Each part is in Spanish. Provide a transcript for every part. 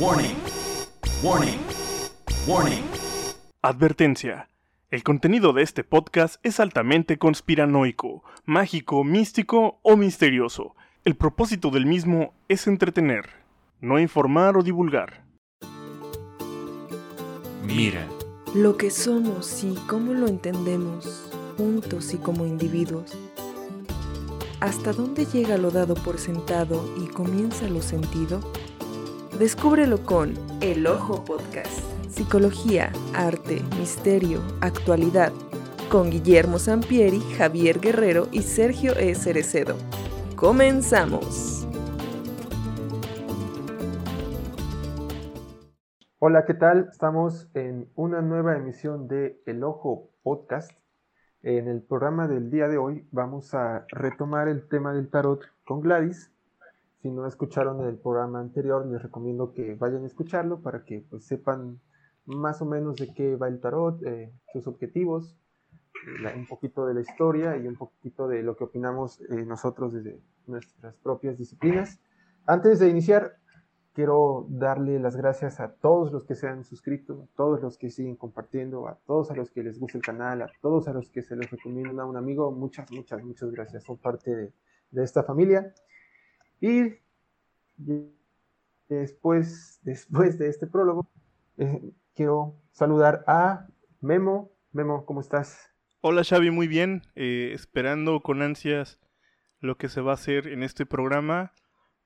Warning. Warning. Warning. Advertencia. El contenido de este podcast es altamente conspiranoico, mágico, místico o misterioso. El propósito del mismo es entretener, no informar o divulgar. Mira. Lo que somos y cómo lo entendemos, juntos y como individuos. ¿Hasta dónde llega lo dado por sentado y comienza lo sentido? Descúbrelo con El Ojo Podcast. Psicología, arte, misterio, actualidad. Con Guillermo Sampieri, Javier Guerrero y Sergio E. Cerecedo. Comenzamos. Hola, ¿qué tal? Estamos en una nueva emisión de El Ojo Podcast. En el programa del día de hoy vamos a retomar el tema del tarot con Gladys. Si no escucharon el programa anterior, les recomiendo que vayan a escucharlo para que pues, sepan más o menos de qué va el tarot, eh, sus objetivos, la- un poquito de la historia y un poquito de lo que opinamos eh, nosotros desde nuestras propias disciplinas. Antes de iniciar, quiero darle las gracias a todos los que se han suscrito, a todos los que siguen compartiendo, a todos a los que les gusta el canal, a todos a los que se les recomiendan a un amigo. Muchas, muchas, muchas gracias. Son parte de, de esta familia. Y después, después de este prólogo, eh, quiero saludar a Memo. Memo, ¿cómo estás? Hola Xavi, muy bien. eh, esperando con ansias lo que se va a hacer en este programa.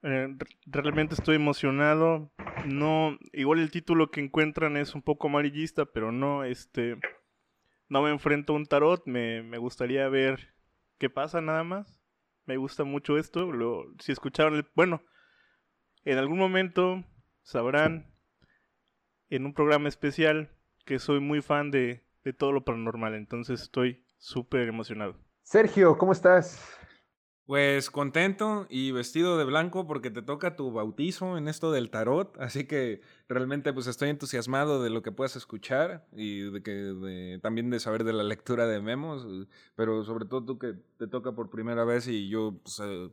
Eh, re- realmente estoy emocionado. No, igual el título que encuentran es un poco amarillista, pero no, este, no me enfrento a un tarot. Me, me gustaría ver qué pasa nada más. Me gusta mucho esto. Lo, si escucharon bueno, en algún momento sabrán en un programa especial que soy muy fan de, de todo lo paranormal. Entonces estoy súper emocionado. Sergio, ¿cómo estás? Pues contento y vestido de blanco porque te toca tu bautizo en esto del tarot, así que realmente pues estoy entusiasmado de lo que puedas escuchar y de que también de saber de la lectura de memos, eh, pero sobre todo tú que te toca por primera vez y yo pues, eh,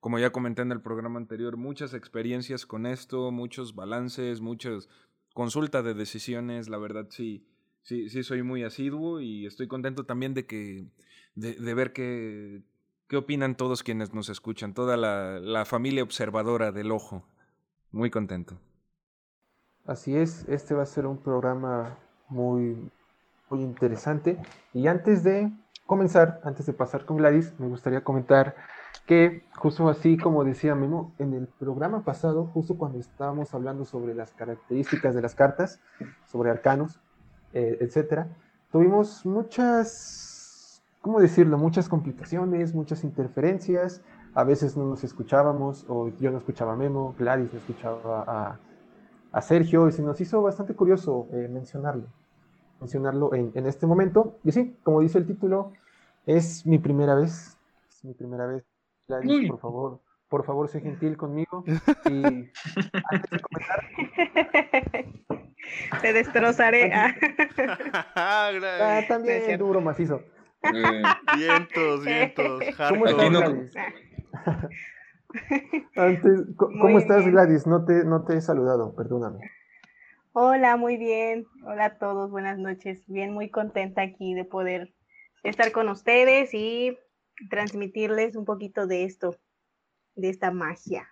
como ya comenté en el programa anterior, muchas experiencias con esto, muchos balances, muchas consultas de decisiones, la verdad sí, sí, sí soy muy asiduo y estoy contento también de que, de ver que, qué opinan todos quienes nos escuchan, toda la, familia observadora del ojo. Muy contento. Así es, este va a ser un programa muy, muy interesante. Y antes de comenzar, antes de pasar con Gladys, me gustaría comentar que justo así como decía Memo, en el programa pasado, justo cuando estábamos hablando sobre las características de las cartas, sobre arcanos, eh, etcétera, tuvimos muchas, ¿cómo decirlo? Muchas complicaciones, muchas interferencias. A veces no nos escuchábamos, o yo no escuchaba a Memo, Gladys no escuchaba a, a Sergio y se nos hizo bastante curioso eh, mencionarlo, mencionarlo en, en este momento. Y sí, como dice el título, es mi primera vez, es mi primera vez. Gladys, Uy. por favor, por favor, sé gentil conmigo. Y antes de comenzar, Te destrozaré. Ah. también duro, macizo. Eh, vientos, vientos, ¿Cómo estás, Aquí no-? Antes, ¿Cómo Muy estás, bien. Gladys? No te, no te he saludado, perdóname. Hola, muy bien. Hola a todos, buenas noches. Bien, muy contenta aquí de poder estar con ustedes y transmitirles un poquito de esto, de esta magia.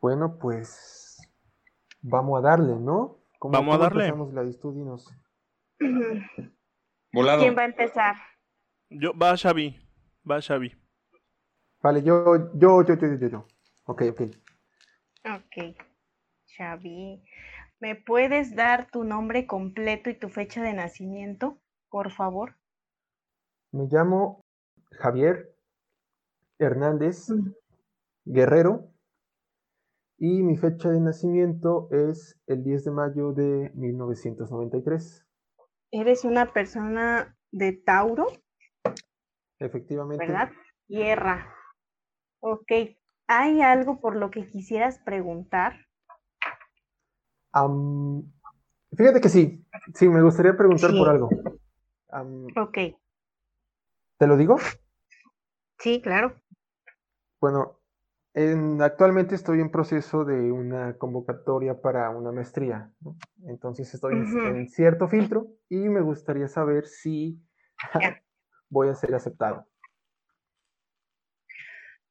Bueno, pues vamos a darle, ¿no? ¿Cómo- Vamos a cómo darle. empezamos, Gladys? Tú dinos. Volado. ¿Quién va a empezar? Yo, va Xavi, va Xavi. Vale, yo, yo, yo, yo, yo, yo. Ok, ok. Ok, Xavi. ¿Me puedes dar tu nombre completo y tu fecha de nacimiento, por favor? Me llamo Javier Hernández Mm. Guerrero y mi fecha de nacimiento es el 10 de mayo de 1993. Eres una persona de Tauro, Efectivamente. ¿verdad? Tierra. Ok. ¿Hay algo por lo que quisieras preguntar? Fíjate que sí, sí, me gustaría preguntar Sí. por algo. Am, Ok. ¿te lo digo? Sí, claro. Bueno, actualmente estoy en proceso de una convocatoria para una maestría, entonces estoy en cierto filtro y me gustaría saber si voy a ser aceptado.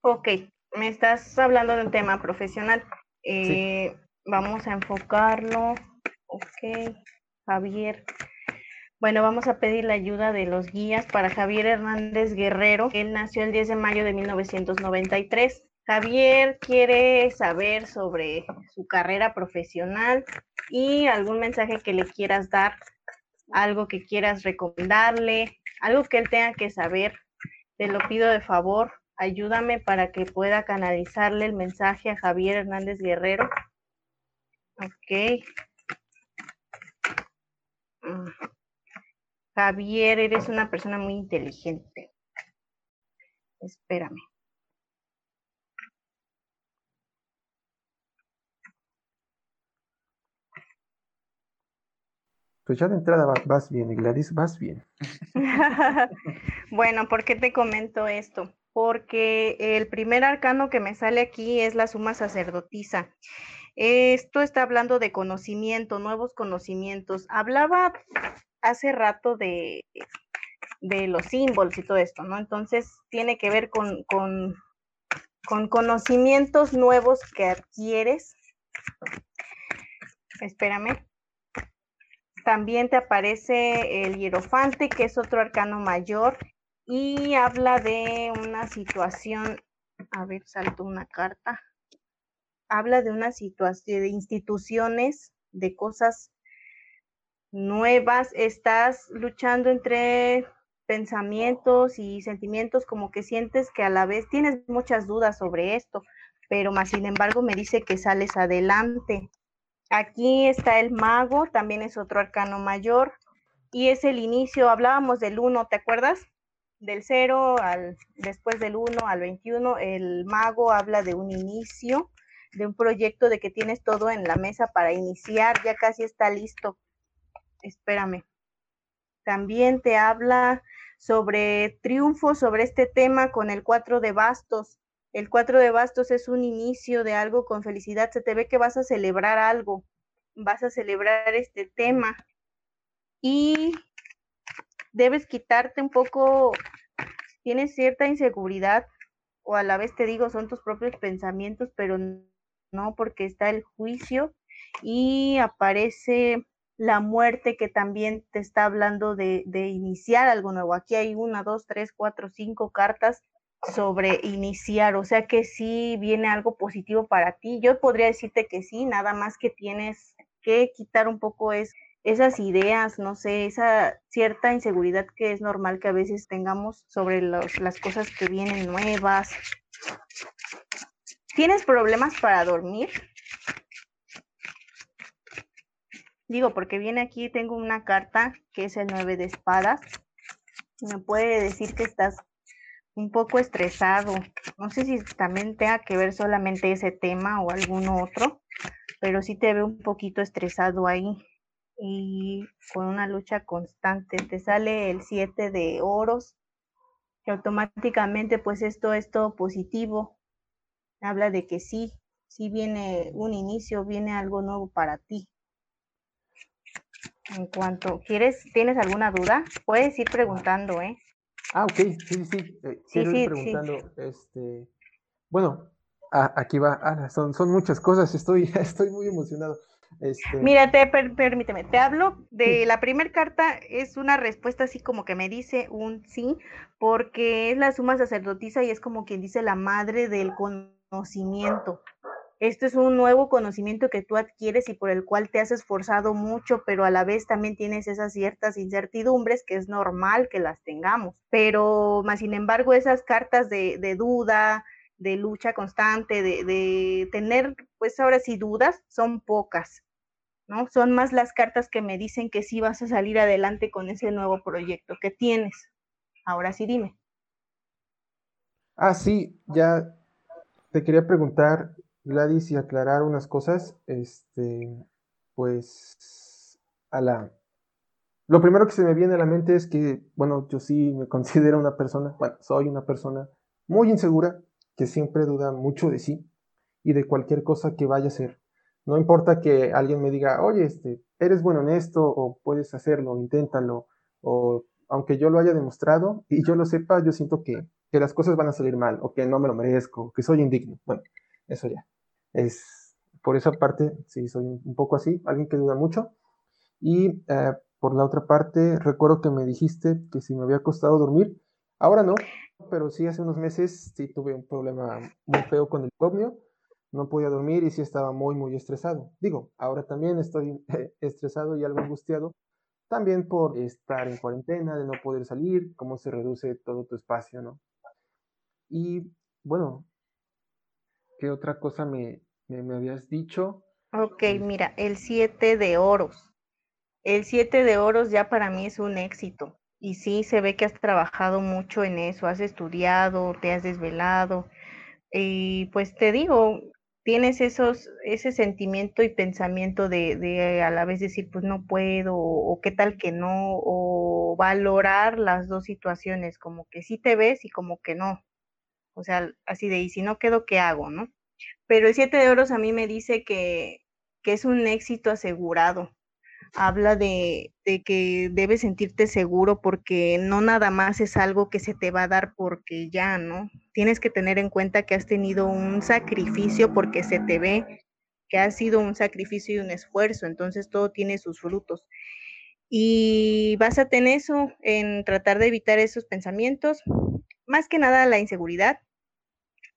Ok, me estás hablando de un tema profesional. Eh, vamos a enfocarlo. Ok, Javier. Bueno, vamos a pedir la ayuda de los guías para Javier Hernández Guerrero. Él nació el 10 de mayo de 1993. Javier quiere saber sobre su carrera profesional y algún mensaje que le quieras dar, algo que quieras recomendarle, algo que él tenga que saber. Te lo pido de favor ayúdame para que pueda canalizarle el mensaje a Javier Hernández Guerrero. Ok. Mm. Javier, eres una persona muy inteligente. Espérame. Pues ya de entrada vas bien, Gladys, vas bien. bueno, ¿por qué te comento esto? porque el primer arcano que me sale aquí es la suma sacerdotisa. Esto está hablando de conocimiento, nuevos conocimientos. Hablaba hace rato de, de los símbolos y todo esto, ¿no? Entonces tiene que ver con, con, con conocimientos nuevos que adquieres. Espérame. También te aparece el hierofante, que es otro arcano mayor, y habla de una situación, a ver, salto una carta, habla de una situación, de instituciones, de cosas nuevas, estás luchando entre pensamientos y sentimientos como que sientes que a la vez tienes muchas dudas sobre esto, pero más sin embargo me dice que sales adelante. Aquí está el mago, también es otro arcano mayor y es el inicio, hablábamos del uno, ¿te acuerdas? del 0 al después del 1 al 21, el mago habla de un inicio, de un proyecto de que tienes todo en la mesa para iniciar, ya casi está listo. Espérame. También te habla sobre triunfo, sobre este tema con el 4 de bastos. El 4 de bastos es un inicio de algo con felicidad. Se te ve que vas a celebrar algo, vas a celebrar este tema. Y debes quitarte un poco, tienes cierta inseguridad o a la vez te digo, son tus propios pensamientos, pero no porque está el juicio y aparece la muerte que también te está hablando de, de, iniciar algo nuevo. Aquí hay una, dos, tres, cuatro, cinco cartas sobre iniciar, o sea que sí viene algo positivo para ti. Yo podría decirte que sí, nada más que tienes que quitar un poco es esas ideas, no sé, esa cierta inseguridad que es normal que a veces tengamos sobre las cosas que vienen nuevas. ¿Tienes problemas para dormir? Digo, porque viene aquí, tengo una carta que es el 9 de espadas. Me puede decir que estás un poco estresado. No sé si también tenga que ver solamente ese tema o algún otro, pero sí te veo un poquito estresado ahí y con una lucha constante. Te sale el 7 de oros, que automáticamente pues esto es todo positivo. Habla de que sí, sí viene un inicio, viene algo nuevo para ti. En cuanto, ¿quieres, tienes alguna duda? Puedes ir preguntando, ¿eh? Ah, ok, sí, sí, sí. Eh, quiero ir preguntando, este, bueno, ah, aquí va, ah, son, son muchas cosas, estoy, estoy muy emocionado. Este... Mírate, permíteme, te hablo de la primera carta, es una respuesta así como que me dice un sí, porque es la suma sacerdotisa y es como quien dice la madre del conocimiento. Esto es un nuevo conocimiento que tú adquieres y por el cual te has esforzado mucho, pero a la vez también tienes esas ciertas incertidumbres que es normal que las tengamos. Pero más sin embargo, esas cartas de, duda, de lucha constante, de, de, tener, pues ahora sí, dudas, son pocas, ¿no? Son más las cartas que me dicen que sí vas a salir adelante con ese nuevo proyecto que tienes. Ahora sí, dime. Ah, sí, ya te quería preguntar, Gladys, y aclarar unas cosas. Este, pues, a la... Lo primero que se me viene a la mente es que, bueno, yo sí me considero una persona, bueno, soy una persona muy insegura, que siempre duda mucho de sí y de cualquier cosa que vaya a hacer. No importa que alguien me diga, oye, este, eres bueno en esto, o puedes hacerlo, inténtalo, o aunque yo lo haya demostrado y yo lo sepa, yo siento que, que las cosas van a salir mal, o que no me lo merezco, que soy indigno. Bueno, eso ya. Es por esa parte, sí, soy un poco así, alguien que duda mucho. Y eh, por la otra parte, recuerdo que me dijiste que si me había costado dormir, ahora no, pero sí hace unos meses sí tuve un problema muy feo con el insomnio no podía dormir y sí estaba muy, muy estresado. Digo, ahora también estoy estresado y algo angustiado, también por estar en cuarentena, de no poder salir, cómo se reduce todo tu espacio, ¿no? Y bueno, ¿qué otra cosa me, me, habías dicho? Ok, mira, el 7 de oros. El 7 de oros ya para mí es un éxito. Y sí, se ve que has trabajado mucho en eso, has estudiado, te has desvelado. Y pues te digo, tienes esos, ese sentimiento y pensamiento de, de, a la vez decir, pues no puedo, o, qué tal que no, o valorar las dos situaciones, como que sí te ves y como que no. O sea, así de, y si no quedo, ¿qué hago, no? Pero el siete de oros a mí me dice que, que es un éxito asegurado, habla de, que debes sentirte seguro porque no nada más es algo que se te va a dar porque ya, ¿no? Tienes que tener en cuenta que has tenido un sacrificio porque se te ve que ha sido un sacrificio y un esfuerzo, entonces todo tiene sus frutos. Y vas a tener eso en tratar de evitar esos pensamientos, más que nada la inseguridad.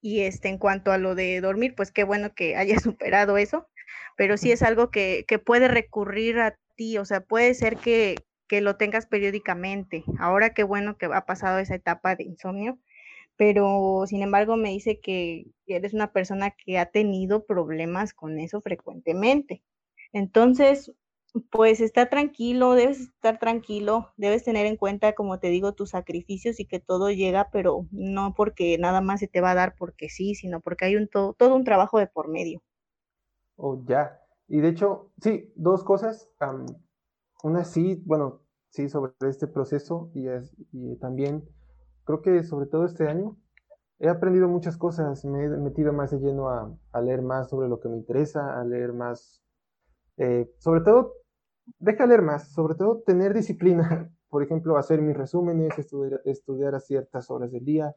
Y este, en cuanto a lo de dormir, pues qué bueno que hayas superado eso, pero sí es algo que, que puede recurrir a o sea, puede ser que, que lo tengas periódicamente. Ahora qué bueno que ha pasado esa etapa de insomnio, pero sin embargo me dice que eres una persona que ha tenido problemas con eso frecuentemente. Entonces, pues está tranquilo, debes estar tranquilo, debes tener en cuenta, como te digo, tus sacrificios y que todo llega, pero no porque nada más se te va a dar porque sí, sino porque hay un todo, todo un trabajo de por medio. Oh, ya. Y de hecho, sí, dos cosas. una sí, bueno, sí, sobre este proceso y, y también creo que sobre todo este año he aprendido muchas cosas, me he metido más de lleno a, a leer más sobre lo que me interesa, a leer más, eh, sobre todo, deja leer más, sobre todo tener disciplina, por ejemplo, hacer mis resúmenes, estudiar, estudiar a ciertas horas del día,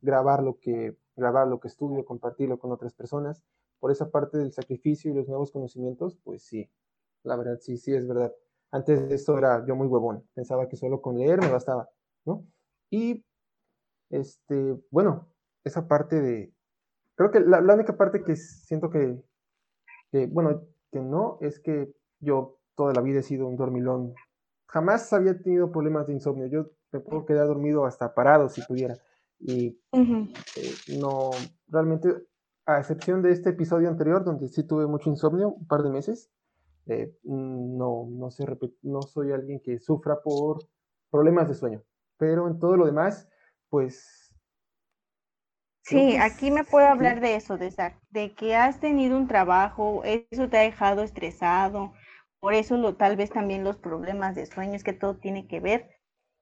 grabar lo que, grabar lo que estudio, compartirlo con otras personas por esa parte del sacrificio y los nuevos conocimientos, pues sí, la verdad, sí, sí es verdad. Antes de eso era yo muy huevón, pensaba que solo con leer me bastaba, ¿no? Y, este, bueno, esa parte de, creo que la, única parte que siento que, que, bueno, que no, es que yo toda la vida he sido un dormilón. Jamás había tenido problemas de insomnio. Yo me puedo quedar dormido hasta parado si pudiera. Y eh, no, realmente a excepción de este episodio anterior, donde sí tuve mucho insomnio, un par de meses, eh, no, no, se no soy alguien que sufra por problemas de sueño. Pero en todo lo demás, pues... Sí, aquí me puedo hablar de eso, de, de que has tenido un trabajo, eso te ha dejado estresado, por eso lo, tal vez también los problemas de sueño, es que todo tiene que ver.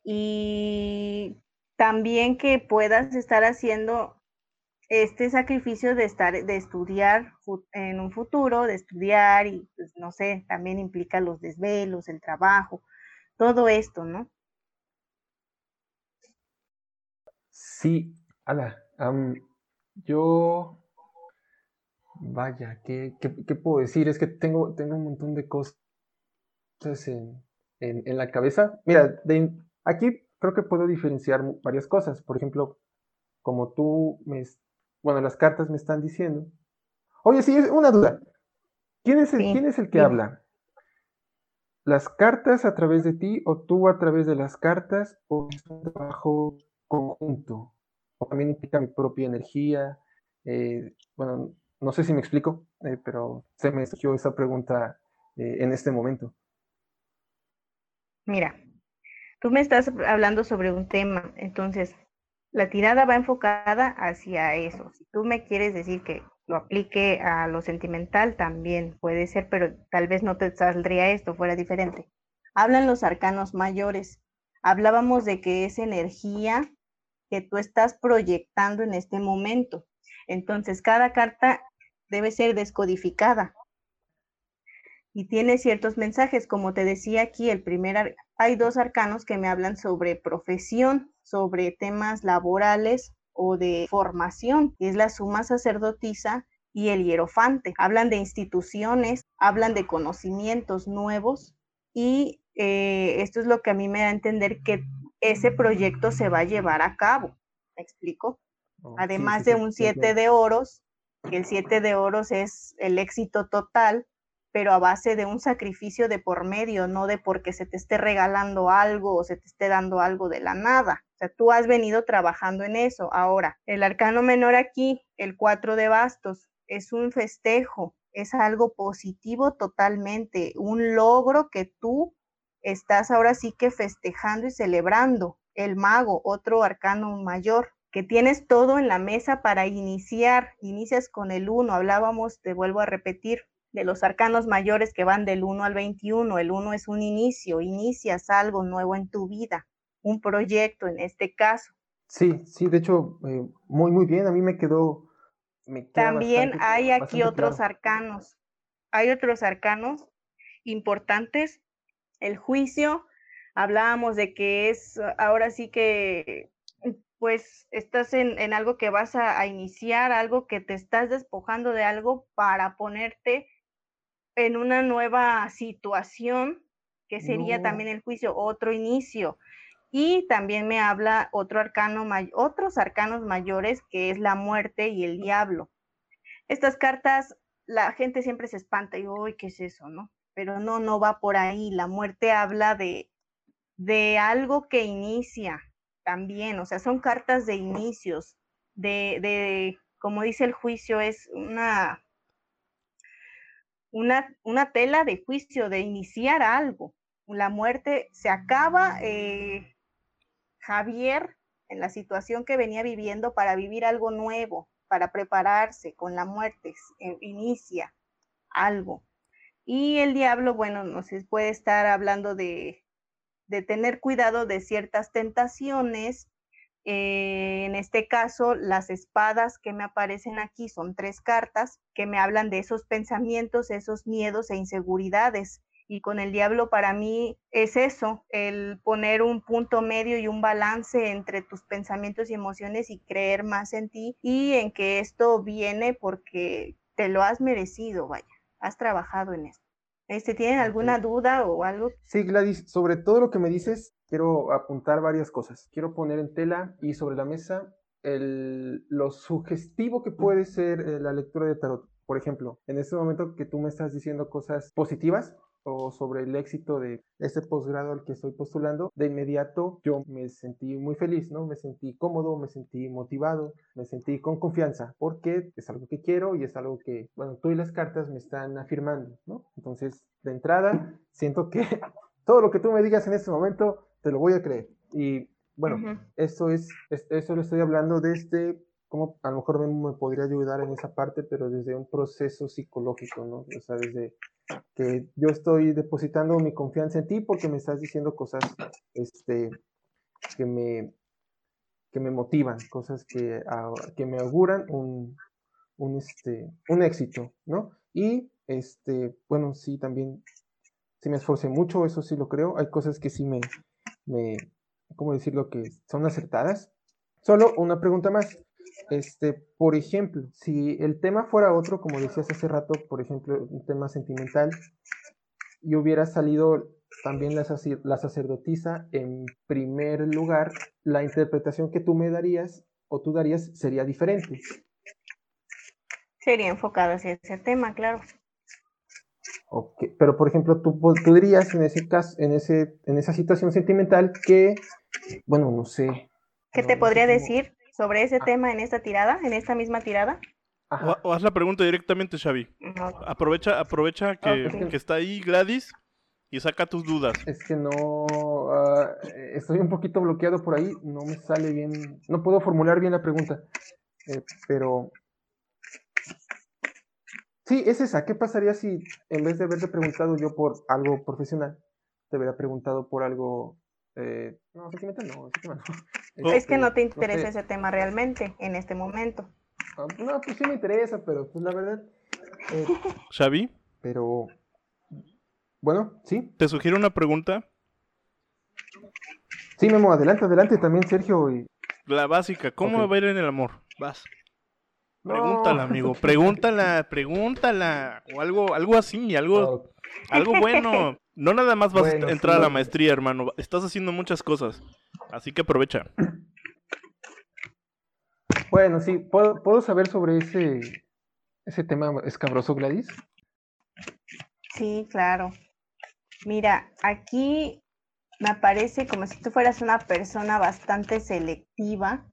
Y también que puedas estar haciendo este sacrificio de estar, de estudiar en un futuro, de estudiar y, pues, no sé, también implica los desvelos, el trabajo, todo esto, ¿no? Sí, ala, yo, vaya, ¿qué, ¿qué, puedo decir? Es que tengo, tengo un montón de cosas en, en, la cabeza. Mira, aquí creo que puedo diferenciar varias cosas. Por ejemplo, como tú me bueno, las cartas me están diciendo. Oye, sí, una duda. ¿Quién es el, ¿quién es el que habla? ¿Las cartas a través de ti o tú a través de las cartas o es un trabajo conjunto? O también implica mi propia energía. Eh, bueno, no sé si me explico, eh, pero se me surgió esa pregunta eh, en este momento. Mira, tú me estás hablando sobre un tema, entonces la tirada va enfocada hacia eso. Si tú me quieres decir que lo aplique a lo sentimental, también puede ser, pero tal vez no te saldría esto, fuera diferente. Hablan los arcanos mayores. Hablábamos de que es energía que tú estás proyectando en este momento. Entonces, cada carta debe ser descodificada y tiene ciertos mensajes. Como te decía aquí, el primer, hay dos arcanos que me hablan sobre profesión, sobre temas laborales o de formación, que es la suma sacerdotisa y el hierofante. Hablan de instituciones, hablan de conocimientos nuevos y eh, esto es lo que a mí me da a entender que ese proyecto se va a llevar a cabo. ¿Me explico? Oh, Además de un siete de oros, que el siete de oros es el éxito total, pero a base de un sacrificio de por medio, no de porque se te esté regalando algo o se te esté dando algo de la nada. O sea, tú has venido trabajando en eso. Ahora, el arcano menor aquí, el cuatro de bastos, es un festejo, es algo positivo totalmente, un logro que tú estás ahora sí que festejando y celebrando. El mago, otro arcano mayor, que tienes todo en la mesa para iniciar, inicias con el uno, hablábamos, te vuelvo a repetir, de los arcanos mayores que van del 1 al 21. El 1 es un inicio, inicias algo nuevo en tu vida, un proyecto en este caso. Sí, sí, de hecho, eh, muy, muy bien, a mí me quedó... También hay aquí otros arcanos, hay otros arcanos importantes. El juicio, hablábamos de que es, ahora sí que pues estás en, en algo que vas a, a, iniciar, algo que te estás despojando de algo para ponerte en una nueva situación, que sería también el juicio, otro inicio. Y también me habla otro arcano, otros arcanos mayores, que es la muerte y el diablo. Estas cartas, la gente siempre se espanta y, uy, ¿qué es eso, no? Pero no, no va por ahí. La muerte habla de, de algo que inicia también, o sea, son cartas de inicios, de, de, como dice el juicio, es una una, una tela de juicio, de iniciar algo. La muerte se acaba, eh, Javier, en la situación que venía viviendo para vivir algo nuevo, para prepararse con la muerte, eh, inicia algo. Y el diablo, bueno, no se puede estar hablando de, de tener cuidado de ciertas tentaciones eh, en este caso, las espadas que me aparecen aquí son tres cartas que me hablan de esos pensamientos, esos miedos e inseguridades. Y con el diablo para mí es eso, el poner un punto medio y un balance entre tus pensamientos y emociones y creer más en ti y en que esto viene porque te lo has merecido, vaya, has trabajado en esto. Este, ¿Tienen alguna duda o algo? Sí, Gladys, sobre todo lo que me dices, quiero apuntar varias cosas. Quiero poner en tela y sobre la mesa el, lo sugestivo que puede ser eh, la lectura de tarot. Por ejemplo, en este momento que tú me estás diciendo cosas positivas, o sobre el éxito de este posgrado al que estoy postulando, de inmediato yo me sentí muy feliz, ¿no? Me sentí cómodo, me sentí motivado, me sentí con confianza, porque es algo que quiero y es algo que, bueno, tú y las cartas me están afirmando, ¿no? Entonces, de entrada, siento que todo lo que tú me digas en este momento te lo voy a creer. Y bueno, eso es, eso lo estoy hablando desde, como a lo mejor me, podría ayudar en esa parte, pero desde un proceso psicológico, ¿no? O sea, desde que yo estoy depositando mi confianza en ti porque me estás diciendo cosas este, que, me, que me motivan, cosas que, que me auguran un, un, este, un éxito, ¿no? Y, este, bueno, sí, también, sí me esforcé mucho, eso sí lo creo, hay cosas que sí me, me, ¿cómo decirlo? Que son acertadas. Solo una pregunta más. Este, por ejemplo, si el tema fuera otro, como decías hace rato, por ejemplo, un tema sentimental, y hubiera salido también la, la sacerdotisa en primer lugar, la interpretación que tú me darías o tú darías sería diferente. Sería enfocada hacia ese tema, claro. Okay. Pero, por ejemplo, tú, tú, dirías en ese caso, en, ese, en esa situación sentimental que, bueno, no sé. ¿Qué te podría decir sobre ese ah. tema en esta tirada, en esta misma tirada? O, haz la pregunta directamente, Xavi. Aprovecha, aprovecha que, que, está ahí Gladys y saca tus dudas. Es que no, uh, estoy un poquito bloqueado por ahí, no me sale bien, no puedo formular bien la pregunta, eh, pero Sí, es esa. ¿Qué pasaría si en vez de haberte preguntado yo por algo profesional, te hubiera preguntado por algo... Eh, no, sentimental no, no. Es que no te interesa ese tema realmente en este momento. Ah, No, pues sí me interesa, pero pues la verdad. eh, Xavi, pero. Bueno, sí. te sugiero una pregunta. Sí, Memo, adelante, adelante también, Sergio. Y... La básica, ¿cómo Ok. va a ir en el amor? Vas. No. Pregúntala, amigo. Pregúntala, pregúntala. O algo, algo así, algo, Oh, algo bueno. No nada más vas Bueno, a entrar a la maestría, hermano. Estás haciendo muchas cosas. Así que aprovecha. Bueno, sí, ¿puedo, puedo saber sobre ese, ese tema escabroso, Gladys? Sí, claro. Mira, aquí me parece como si tú fueras una persona bastante selectiva,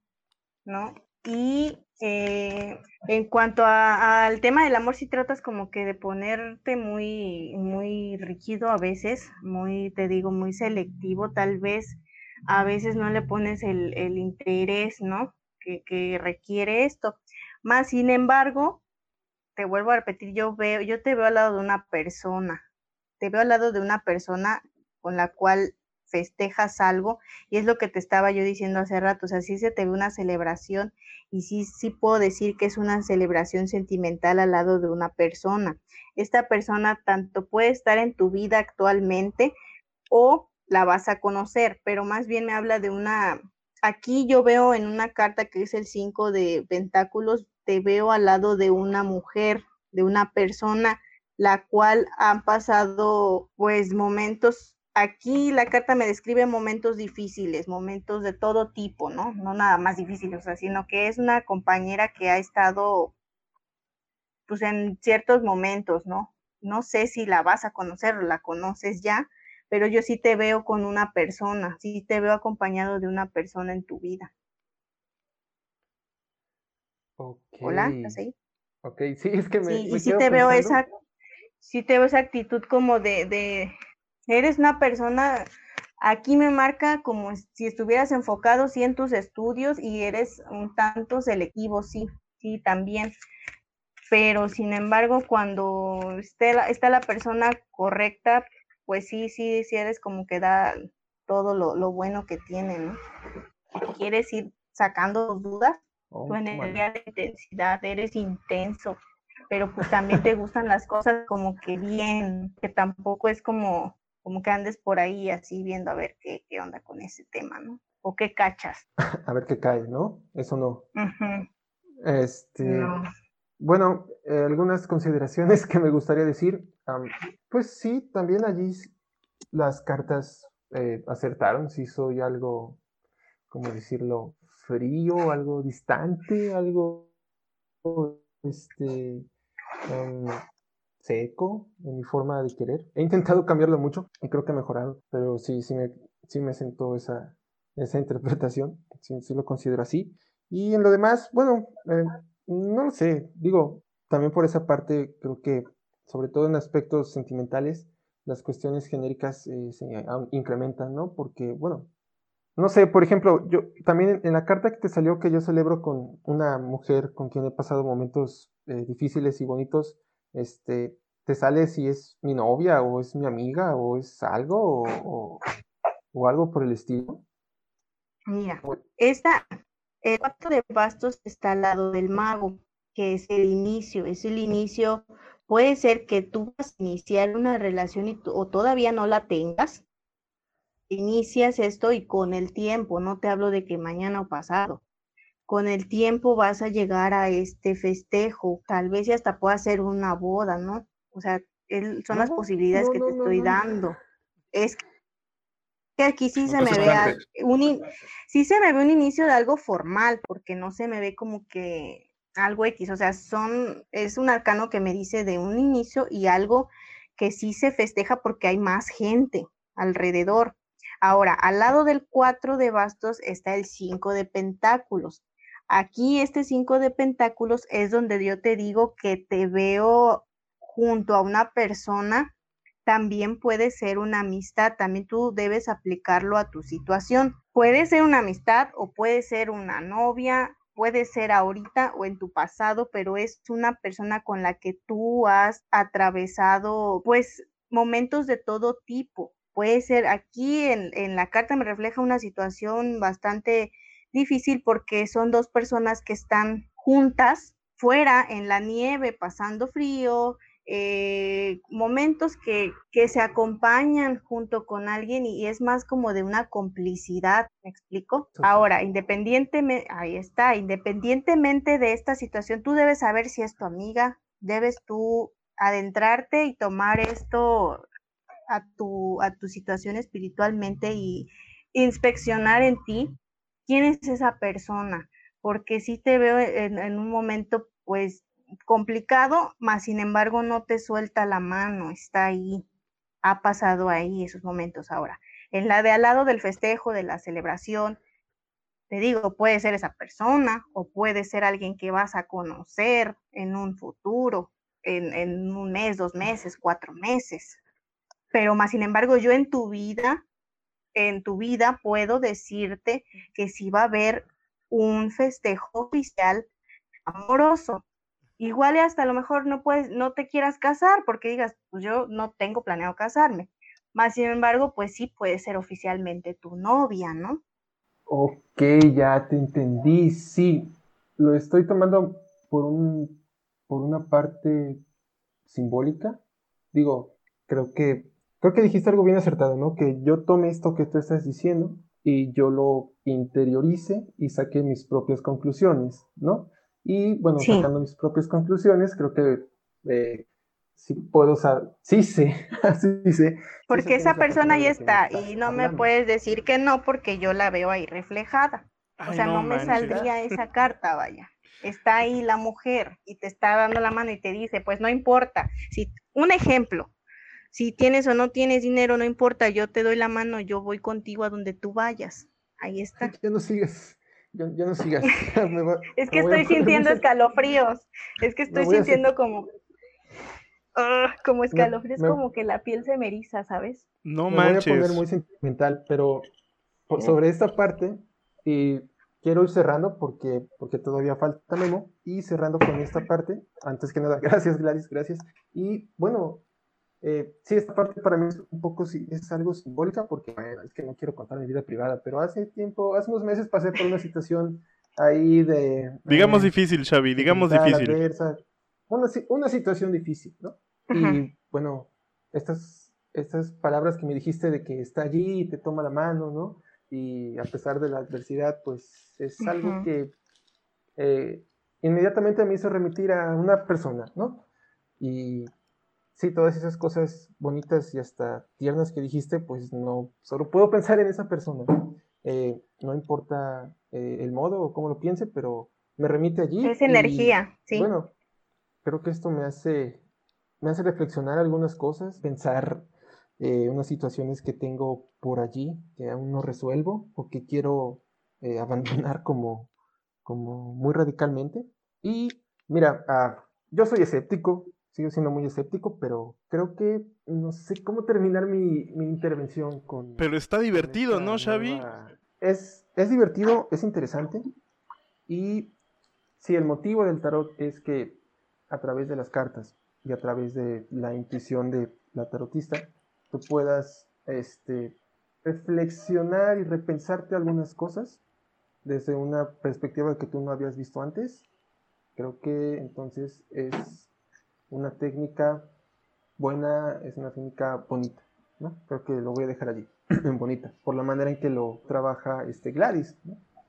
¿no? Y eh, en cuanto a- al tema del amor, sí tratas como que de ponerte muy, muy rígido a veces, muy, te digo, muy selectivo, tal vez a veces no le pones el, el interés, ¿no? Que, que requiere esto. Más sin embargo, te vuelvo a repetir, yo veo, yo te veo al lado de una persona, te veo al lado de una persona con la cual festejas algo y es lo que te estaba yo diciendo hace rato, o sea, sí se te ve una celebración y sí, sí puedo decir que es una celebración sentimental al lado de una persona. Esta persona tanto puede estar en tu vida actualmente o la vas a conocer, pero más bien me habla de una, aquí yo veo en una carta que es el 5 de pentáculos, te veo al lado de una mujer, de una persona, la cual han pasado pues momentos, aquí la carta me describe momentos difíciles, momentos de todo tipo, ¿no? No nada más difíciles, o sea, sino que es una compañera que ha estado pues en ciertos momentos, ¿no? No sé si la vas a conocer o la conoces ya, pero yo sí te veo con una persona, sí te veo acompañado de una persona en tu vida. Ok. Hola, ¿estás ahí? Ok, sí, es que me. Sí, me y sí te veo esa, sí te veo esa actitud como de, de, eres una persona, aquí me marca como si estuvieras enfocado sí en tus estudios y eres un tanto selectivo, sí, sí, también. Pero sin embargo, cuando esté la, está la persona correcta, pues sí, sí, sí eres como que da todo lo, lo bueno que tiene, ¿no? Quieres ir sacando dudas Oh, tu energía de intensidad, eres intenso, pero pues también te gustan las cosas como que bien, que tampoco es como, como que andes por ahí así viendo a ver qué, qué onda con ese tema, ¿no? O qué cachas. A ver qué cae, ¿no? Eso no. Este. No. Bueno, eh, algunas consideraciones que me gustaría decir. pues sí, también allí las cartas eh, acertaron. Si soy algo, ¿cómo decirlo? Frío, algo distante, algo este, seco en mi forma de querer. He intentado cambiarlo mucho y creo que he mejorado, pero sí, sí me, sí me sentó esa, esa interpretación. Sí, sí lo considero así. Y en lo demás, bueno, eh, no lo sé. Digo, también por esa parte, creo que, sobre todo en aspectos sentimentales, las cuestiones genéricas eh, se incrementan, ¿no? Porque, bueno, no sé, por ejemplo, yo también en la carta que te salió que yo celebro con una mujer con quien he pasado momentos eh, difíciles y bonitos, este, te sale si es mi novia o es mi amiga o es algo o, o- o algo por el estilo. Mira, esta, el cuarto de bastos está al lado del mago, que es el inicio, es el inicio. Puede ser que tú vas a iniciar una relación y o todavía no la tengas. Inicias esto y con el tiempo, no te hablo de que mañana o pasado, con el tiempo vas a llegar a este festejo, tal vez y hasta pueda ser una boda, ¿no? O sea, son las posibilidades no, que no, te no, estoy no. dando. Es que aquí sí No se me ve un, in- sí se me ve un inicio de algo formal, porque no se me ve como que algo X, o sea, son, es un arcano que me dice de un inicio y algo que sí se festeja porque hay más gente alrededor. Ahora, al lado del 4 de bastos está el 5 de pentáculos. Aquí este 5 de pentáculos es donde yo te digo que te veo junto a una persona también puede ser una amistad, también tú debes aplicarlo a tu situación. Puede ser una amistad o puede ser una novia, puede ser ahorita o en tu pasado, pero es una persona con la que tú has atravesado pues momentos de todo tipo. Puede ser aquí en, en la carta me refleja una situación bastante difícil porque son dos personas que están juntas fuera en la nieve, pasando frío, eh, momentos que, que, se acompañan junto con alguien y, es más como de una complicidad, ¿me explico? Ahora, independientemente, ahí está, independientemente de esta situación, tú debes saber si es tu amiga, debes tú adentrarte y tomar esto a tu, a tu situación espiritualmente y inspeccionar en ti quién es esa persona, porque si te veo en, un momento pues complicado, más sin embargo no te suelta la mano, está ahí, ha pasado ahí esos momentos ahora. En la de al lado del festejo, de la celebración, te digo, puede ser esa persona o puede ser alguien que vas a conocer en un futuro, en, en un mes, dos meses, cuatro meses. Pero más sin embargo, yo en tu vida, en tu vida puedo decirte que si va a haber un festejo oficial amoroso, Igual hasta a lo mejor no puedes, no te quieras casar porque digas, pues yo no tengo planeado casarme. Más sin embargo, pues sí puede ser oficialmente tu novia, ¿no? Ok, ya te entendí. Sí, lo estoy tomando por un por una parte simbólica. Digo, creo que creo que dijiste algo bien acertado, ¿no? Que yo tome esto que tú estás diciendo y yo lo interiorice y saque mis propias conclusiones, ¿no? Y bueno, sacando mis propias conclusiones, creo que eh, sí puedo, sea, sí sé, sí sé. Porque esa persona ahí está y no me puedes decir que no porque yo la veo ahí reflejada. o sea, no, me saldría esa carta, vaya. Está ahí la mujer y te está dando la mano y te dice, pues no importa. Si, un ejemplo, si tienes o no tienes dinero, no importa, yo te doy la mano, yo voy contigo a donde tú vayas. Ahí está. Ya no sigues. Ya, no sigas. es que estoy sintiendo escalofríos. Es que estoy sintiendo como. Ah, como escalofríos, como que la piel se me eriza, ¿sabes? No manches. Me voy a poner muy sentimental, pero sobre esta parte, y quiero ir cerrando porque, porque todavía falta Memo, y cerrando con esta parte, antes que nada, gracias Gladys, gracias. Y bueno, eh, sí, esta parte para mí es un poco, es algo simbólica porque es que no quiero contar mi vida privada, pero hace tiempo, hace unos meses pasé por una situación ahí de... Digamos eh, difícil, Xavi, digamos difícil. una, una, situación difícil, ¿no? Y bueno, estas, estas palabras que me dijiste de que está allí y te toma la mano, ¿no? Y a pesar de la adversidad, pues es algo que eh, inmediatamente me hizo remitir a una persona, ¿no? Y sí, todas esas cosas bonitas y hasta tiernas que dijiste, pues no, solo puedo pensar en esa persona. Eh, no importa eh, el modo o cómo lo piense, pero me remite allí. Es energía, sí. Bueno, creo que esto me hace, me hace reflexionar algunas cosas, pensar eh, unas situaciones que tengo por allí que aún no resuelvo o que quiero abandonar como, como muy radicalmente. Y mira, ah, yo soy escéptico, sigo siendo muy escéptico, pero creo que no sé cómo terminar mi, mi intervención con... Pero está divertido, ¿no, Xavi? Es, es divertido, es interesante. Y si el motivo del tarot es que a través de las cartas y a través de la intuición de la tarotista, tú puedas este, reflexionar y repensarte algunas cosas desde una perspectiva que tú no habías visto antes, creo que entonces es una técnica buena, es una técnica bonita, ¿no? Creo que lo voy a dejar allí, en bonita, por la manera en que lo trabaja este Gladys.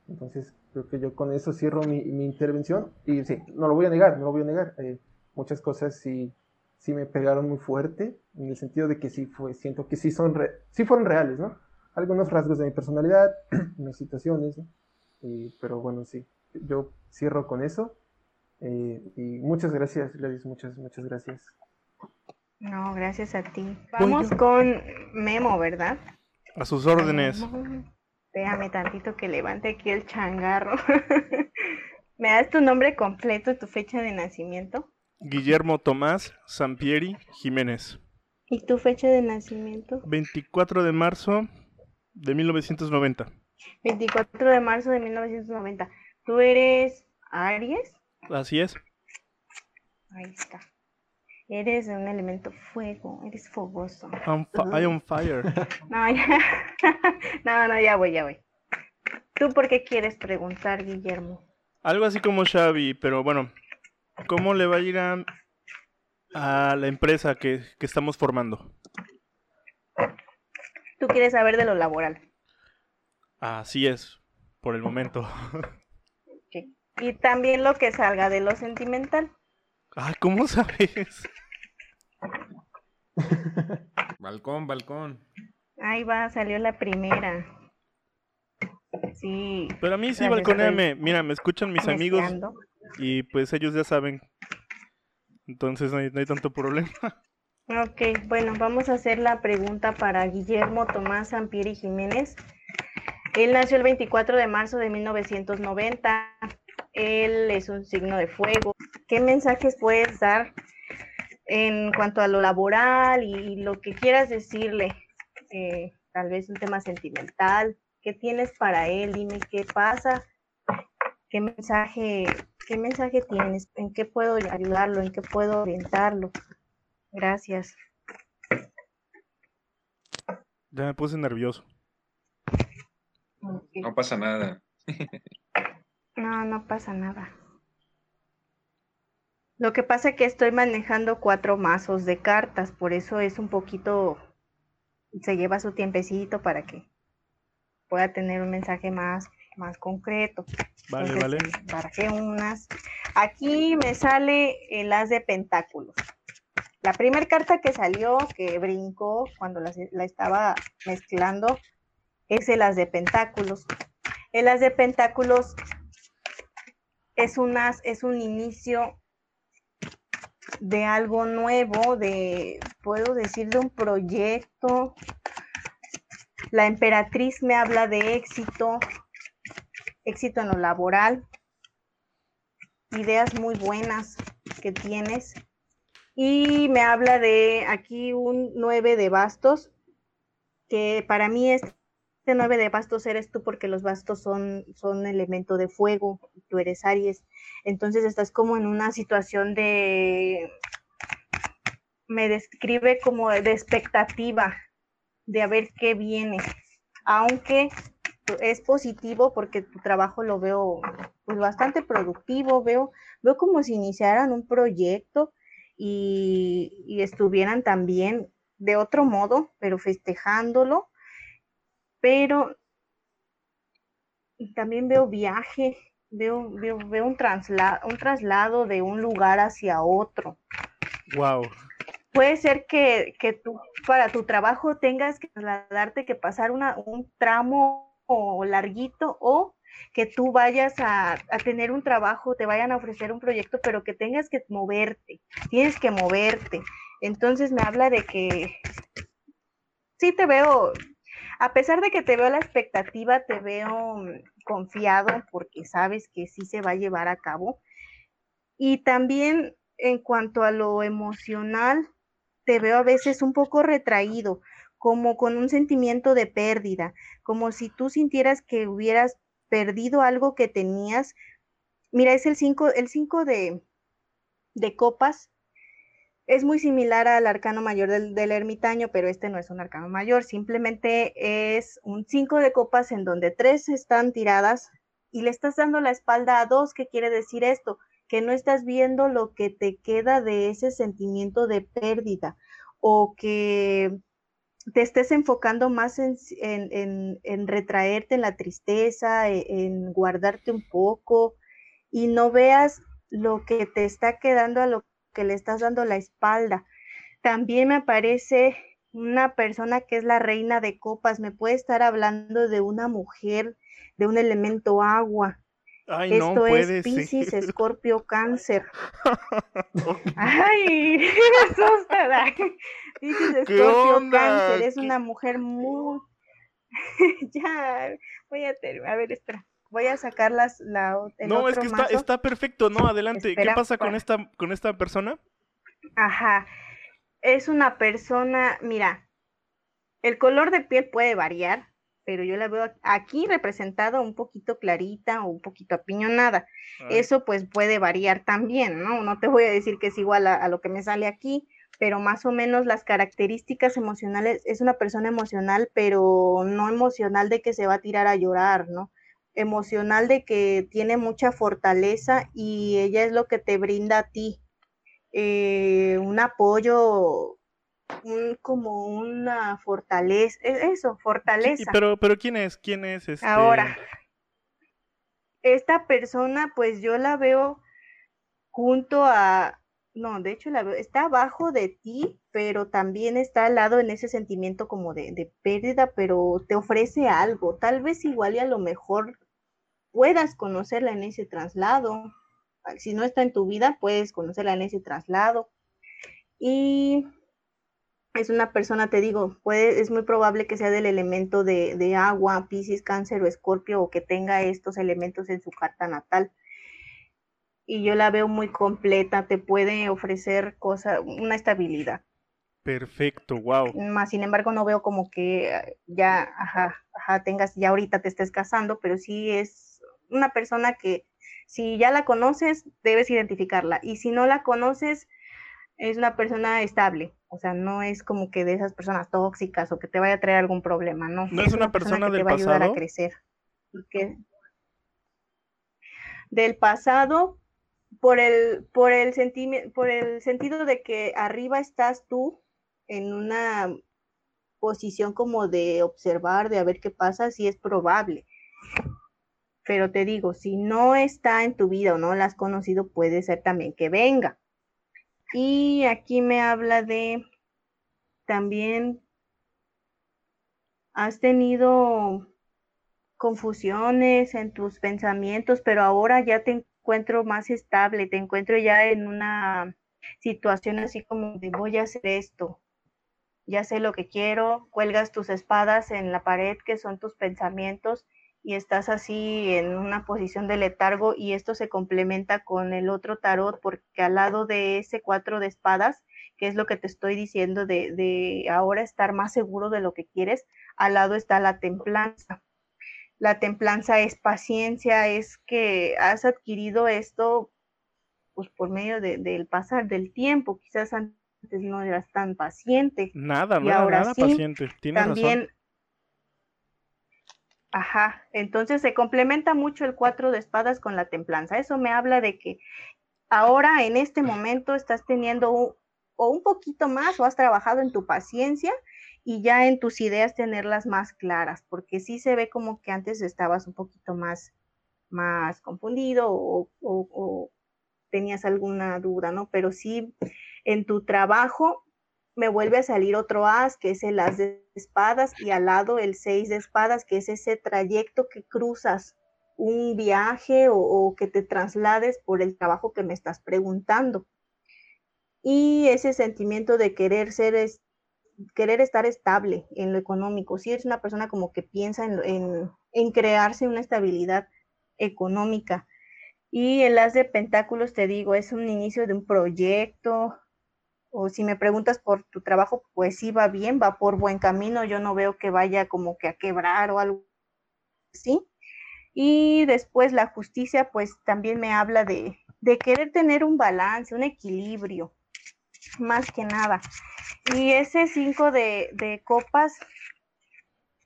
Entonces, creo que yo con eso cierro mi, intervención y sí, no lo voy a negar, no lo voy a negar. Eh, muchas cosas sí, sí me pegaron muy fuerte, en el sentido de que sí siento que sí, son sí fueron reales, ¿no? Algunos rasgos de mi personalidad, unas situaciones, ¿no? pero bueno, sí, yo cierro con eso eh, y muchas gracias, Gladys, muchas, muchas gracias. No, gracias a ti. Vamos con Memo, ¿verdad? A sus órdenes. Déjame tantito que levante aquí el changarro. ¿Me das tu nombre completo, tu fecha de nacimiento? Guillermo Tomás Sampieri Jiménez. ¿Y tu fecha de nacimiento? 24 de marzo de 1990. 24 de marzo de 1990. ¿Tú eres Aries? Así es. Ahí está. Eres un elemento fuego, eres fogoso. I am fire. No, ya. no, no, ya voy, ya voy. ¿Tú por qué quieres preguntar, Guillermo? Algo así como Xavi, pero bueno, ¿cómo le va a ir a, a la empresa que, que estamos formando? Tú quieres saber de lo laboral. Así es, por el momento. Y también lo que salga de lo sentimental. Ay, ¿cómo sabes? Balcón, balcón. Ahí va, salió la primera. Sí. Pero a mí sí, estoy Mira, me escuchan mis amigos y pues ellos ya saben. Entonces no hay, no hay tanto problema. Ok, bueno, vamos a hacer la pregunta para Guillermo Tomás Sampieri Jiménez. Él nació el 24 de marzo de 1990. Él es un signo de fuego. ¿Qué mensajes puedes dar en cuanto a lo laboral y lo que quieras decirle? Eh, tal vez un tema sentimental. ¿Qué tienes para él? Dime qué pasa. ¿Qué mensaje, qué mensaje tienes? ¿En qué puedo ayudarlo? ¿En qué puedo orientarlo? Gracias. Ya me puse nervioso. No pasa nada. No, no pasa nada. Lo que pasa es que estoy manejando cuatro mazos de cartas, por eso es un poquito, se lleva su tiempecito para que pueda tener un mensaje más, más concreto. Vale, Entonces, vale. Barajé unas. Aquí me sale el as de pentáculos. La primera carta que salió, que brincó cuando la, la estaba mezclando, es el as de pentáculos. El as de pentáculos es es un inicio de algo nuevo, de, puedo decir, de un proyecto. La emperatriz me habla de éxito, éxito en lo laboral, ideas muy buenas que tienes. Y me habla de aquí un 9 de bastos, que para mí este 9 de bastos eres tú porque los bastos son, son elemento de fuego, tú eres Aries. Entonces estás como en una situación de, me describe como de expectativa, de a ver qué viene. Aunque es positivo porque tu trabajo lo veo pues bastante productivo, veo, veo como si iniciaran un proyecto y, y estuvieran también de otro modo, pero festejándolo, pero también veo viaje, veo, veo, veo un, trasla un traslado de un lugar hacia otro. Wow. Puede ser que, que tú para tu trabajo tengas que trasladarte, que pasar una, un tramo o larguito o que tú vayas a, a, tener un trabajo, te vayan a ofrecer un proyecto, pero que tengas que moverte, tienes que moverte. Entonces me habla de que sí te veo, a pesar de que te veo la expectativa, te veo confiado porque sabes que sí se va a llevar a cabo. Y también en cuanto a lo emocional, te veo a veces un poco retraído, como con un sentimiento de pérdida, como si tú sintieras que hubieras perdido algo que tenías. Mira, es el 5 el cinco de, de copas. Es muy similar al arcano mayor del, del, ermitaño, pero este no es un arcano mayor, simplemente es un 5 de copas en donde tres están tiradas y le estás dando la espalda a dos. ¿Qué quiere decir esto? Que no estás viendo lo que te queda de ese sentimiento de pérdida o que te estés enfocando más en, en, en, en retraerte en la tristeza, en, en, guardarte un poco y no veas lo que te está quedando a lo que le estás dando la espalda. También me aparece una persona que es la reina de copas, me puede estar hablando de una mujer, de un elemento agua. Ay, Esto no es Pisces, Escorpio, Cáncer. Ay, me asusta. Pisces, Escorpio, Cáncer. Es una mujer muy. ya, voy a terminar. A ver, espera. Voy a sacar las, la. El no, otro es que está, mazo. está perfecto, ¿no? Adelante. Espera, ¿Qué pasa con para- esta, con esta persona? Ajá. Es una persona, mira, el color de piel puede variar, pero yo la veo aquí representada un poquito clarita o un poquito apiñonada. Ay, Eso pues puede variar también, ¿no? No te voy a decir que es igual a, a lo que me sale aquí, pero más o menos las características emocionales, es una persona emocional, pero no emocional de que se va a tirar a llorar, ¿no? Emocional de que tiene mucha fortaleza y ella es lo que te brinda a ti. Eh, un apoyo, como una fortaleza, e, eso, fortaleza. pero, pero ¿quién es? ¿Quién es este? Ahora, esta persona, pues yo la veo junto a, no, de hecho la veo, está abajo de ti, pero también está al lado en ese sentimiento como de, de pérdida, pero te ofrece algo, tal vez igual y a lo mejor puedas conocerla en ese traslado. Si no está en tu vida, puedes conocerla en ese traslado. Y es una persona, te digo, puede, es muy probable que sea del elemento de, de agua, Pisces, Cáncer o Escorpio, o que tenga estos elementos en su carta natal. Y yo la veo muy completa, te puede ofrecer cosa, una estabilidad. Perfecto, wow. Más sin embargo, no veo como que ya, ajá, ajá, tengas, ya ahorita te estés casando, pero sí es una persona que si ya la conoces, debes identificarla. Y si no la conoces, es una persona estable. O sea, no es como que de esas personas tóxicas o que te vaya a traer algún problema, ¿no? No es, una, persona, que te va a ayudar a crecer. Del pasado, por el, por el por el sentido de que arriba estás tú en una posición como de observar, de a ver qué pasa, si es probable. Pero te digo, si no está en tu vida o no la has conocido, puede ser también que venga. Y aquí me habla de también has tenido confusiones en tus pensamientos, pero ahora ya te encuentro más estable, te encuentro ya en una situación así como de voy a hacer esto, ya sé lo que quiero, cuelgas tus espadas en la pared que son tus pensamientos y estás así en una posición de letargo y esto se complementa con el otro tarot porque al lado de ese cuatro de espadas, que es lo que te estoy diciendo de, de ahora estar más seguro de lo que quieres, al lado está la templanza. La templanza es paciencia, es que has adquirido esto pues por medio del pasar del tiempo, quizás antes no eras tan paciente. Nada, no ahora nada paciente. Tienes también Ajá, entonces se complementa mucho el cuatro de espadas con la templanza. Eso me habla de que ahora en este momento estás teniendo o un poquito más o has trabajado en tu paciencia y ya en tus ideas tenerlas más claras, porque sí se ve como que antes estabas un poquito más, más confundido o, o tenías alguna duda, ¿no? Pero sí en tu trabajo me vuelve a salir otro as, que es el as de espadas, y al lado el seis de espadas, que es ese trayecto que cruzas un viaje o, que te traslades por el trabajo que me estás preguntando. Y ese sentimiento de querer ser, es, querer estar estable en lo económico. Si eres una persona como que piensa en, en crearse una estabilidad económica. Y el as de pentáculos, te digo, es un inicio de un proyecto, o si me preguntas por tu trabajo, pues sí va bien, va por buen camino, yo no veo que vaya como que a quebrar o algo así. Y después la justicia, pues también me habla de, de querer tener un balance, un equilibrio, más que nada. Y ese cinco de, de copas,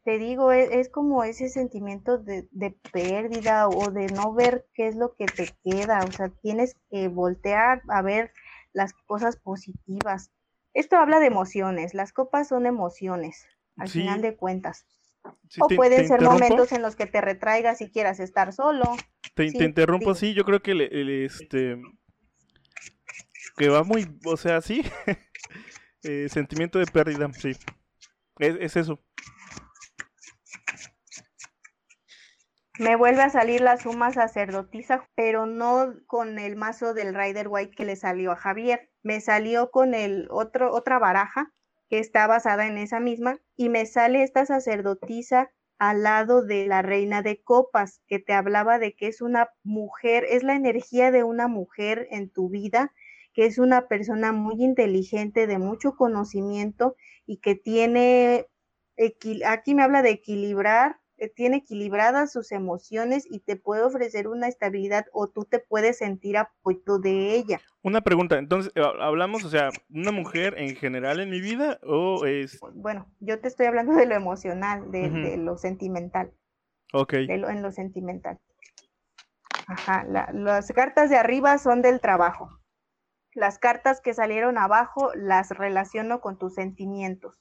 te digo, es, es, como ese sentimiento de, de pérdida o de no ver qué es lo que te queda, o sea, tienes que voltear a ver las cosas positivas. Esto habla de emociones, las copas son emociones, al final de cuentas. o pueden ser momentos en los que te retraigas y quieras estar solo. Te, interrumpo, sí, yo creo que el, este que va muy, o sea, sí, eh, sentimiento de pérdida, sí, es, es eso. Me vuelve a salir la suma sacerdotisa, pero no con el mazo del Rider White que le salió a Javier. Me salió con el otro, otra baraja que está basada en esa misma y me sale esta sacerdotisa al lado de la reina de copas, que te hablaba de que es una mujer, es la energía de una mujer en tu vida, que es una persona muy inteligente, de mucho conocimiento y que tiene, aquí me habla de equilibrar tiene equilibradas sus emociones y te puede ofrecer una estabilidad o tú te puedes sentir apoyo de ella. Una pregunta, entonces, eh, ¿hablamos, o sea, una mujer en general en mi vida o es...? Bueno, yo te estoy hablando de lo emocional, de, lo sentimental. Ok. de lo- en lo sentimental. Ajá, la- las cartas de arriba son del trabajo. Las cartas que salieron abajo las relaciono con tus sentimientos.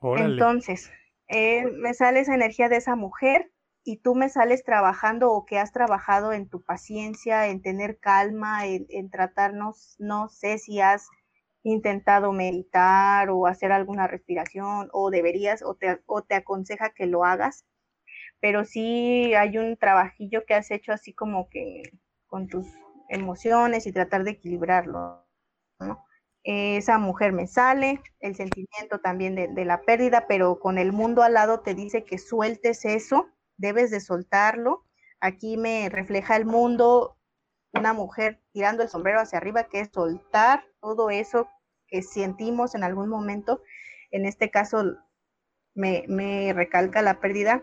Órale. Entonces, eh, me sale esa energía de esa mujer y tú me sales trabajando o que has trabajado en tu paciencia, en tener calma, en, tratarnos, no sé si has intentado meditar o hacer alguna respiración o deberías o te, o te aconseja que lo hagas, pero sí hay un trabajillo que has hecho así como que con tus emociones y tratar de equilibrarlo, ¿no? Esa mujer me sale, el sentimiento también de, de, la pérdida, pero con el mundo al lado te dice que sueltes eso, debes de soltarlo. Aquí me refleja el mundo, una mujer tirando el sombrero hacia arriba, que es soltar todo eso que sentimos en algún momento. En este caso me, me recalca la pérdida.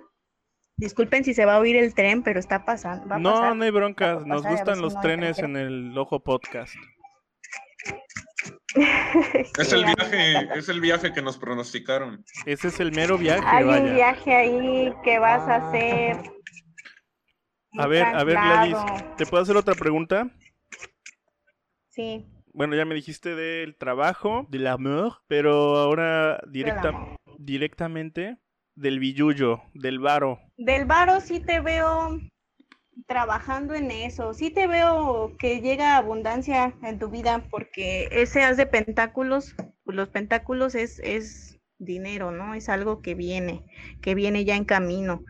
Disculpen si se va a oír el tren, pero está pasando. Va no, pasar, no hay broncas. Nos gustan los no trenes en el Ojo Podcast. Es el viaje, es el viaje que nos pronosticaron. Ese es el mero viaje, Hay vaya. un viaje ahí que vas a hacer. A ver, a ver, Gladys. ¿te puedo hacer otra pregunta? Sí, Bueno, ya me dijiste del trabajo, del amor, pero ahora directa, directamente del billuyo, del varo. Del varo sí te veo trabajando en eso. Sí te veo que llega abundancia en tu vida porque ese haz de pentáculos, pues los pentáculos es, es dinero, ¿no? Es algo que viene, que viene ya en camino.